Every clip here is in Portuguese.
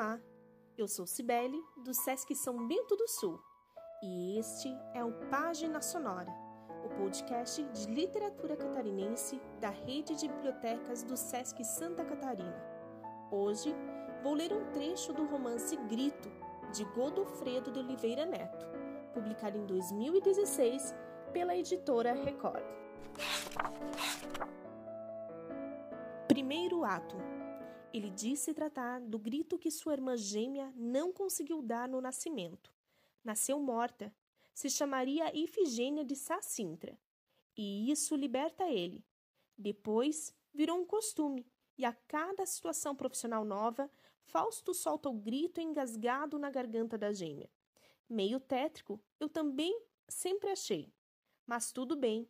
Olá, eu sou Cibele, do Sesc São Bento do Sul, e este é o Página Sonora, o podcast de literatura catarinense da rede de bibliotecas do Sesc Santa Catarina. Hoje vou ler um trecho do romance Grito, de Godofredo de Oliveira Neto, publicado em 2016 pela editora Record. Primeiro ato ele disse tratar do grito que sua irmã gêmea não conseguiu dar no nascimento. Nasceu morta. Se chamaria Ifigênia de Sacintra. E isso liberta ele. Depois virou um costume, e a cada situação profissional nova, Fausto solta o grito engasgado na garganta da gêmea. Meio tétrico, eu também sempre achei. Mas tudo bem.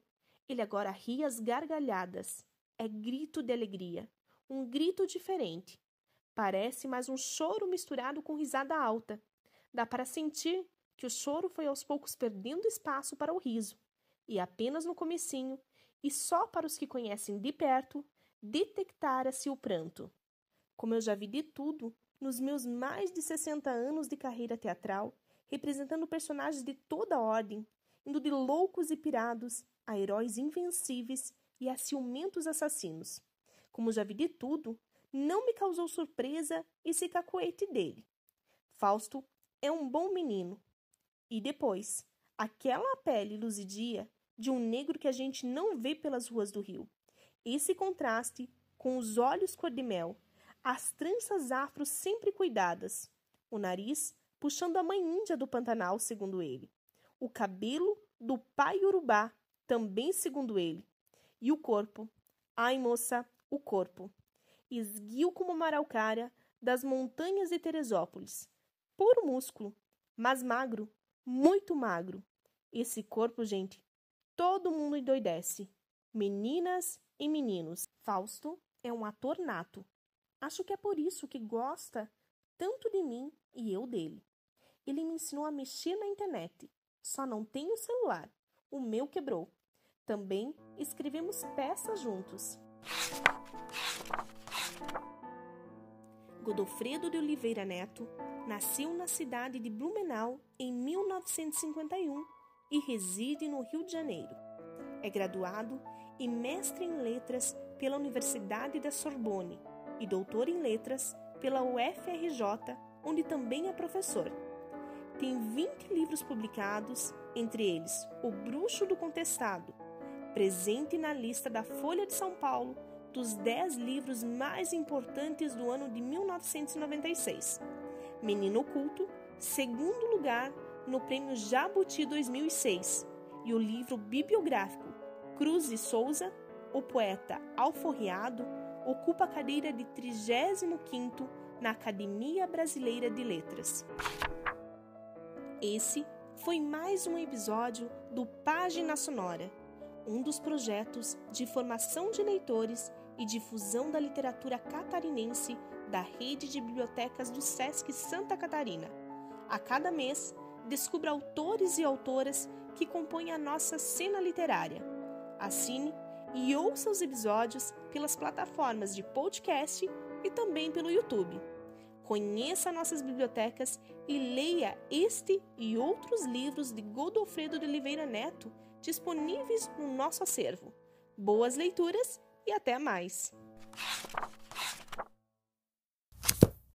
Ele agora ri as gargalhadas. É grito de alegria um grito diferente. Parece mais um choro misturado com risada alta. Dá para sentir que o choro foi aos poucos perdendo espaço para o riso, e apenas no comecinho, e só para os que conhecem de perto, detectara-se o pranto. Como eu já vi de tudo nos meus mais de 60 anos de carreira teatral, representando personagens de toda ordem, indo de loucos e pirados a heróis invencíveis e a ciumentos assassinos como já vi de tudo, não me causou surpresa esse cacoete dele. Fausto é um bom menino. E depois, aquela pele luzidia de um negro que a gente não vê pelas ruas do Rio. Esse contraste com os olhos cor-de-mel, as tranças afro sempre cuidadas, o nariz puxando a mãe índia do Pantanal, segundo ele, o cabelo do pai urubá, também segundo ele, e o corpo. Ai, moça, o corpo, esguio como uma araucária das montanhas de Teresópolis, puro músculo, mas magro, muito magro. Esse corpo, gente, todo mundo endoidece. Meninas e meninos. Fausto é um ator nato. Acho que é por isso que gosta tanto de mim e eu dele. Ele me ensinou a mexer na internet. Só não tenho celular. O meu quebrou. Também escrevemos peças juntos. Godofredo de Oliveira Neto nasceu na cidade de Blumenau em 1951 e reside no Rio de Janeiro. É graduado e mestre em letras pela Universidade da Sorbonne e doutor em letras pela UFRJ, onde também é professor. Tem 20 livros publicados, entre eles O Bruxo do Contestado, presente na lista da Folha de São Paulo dos 10 livros mais importantes do ano de 1996. Menino Oculto, segundo lugar no Prêmio Jabuti 2006, e o livro bibliográfico Cruz e Souza, o poeta alforriado, ocupa a cadeira de 35º na Academia Brasileira de Letras. Esse foi mais um episódio do Página Sonora, um dos projetos de formação de leitores e difusão da literatura catarinense da rede de bibliotecas do SESC Santa Catarina. A cada mês, descubra autores e autoras que compõem a nossa cena literária. Assine e ouça os episódios pelas plataformas de podcast e também pelo YouTube. Conheça nossas bibliotecas e leia este e outros livros de Godofredo de Oliveira Neto disponíveis no nosso acervo. Boas leituras e até mais!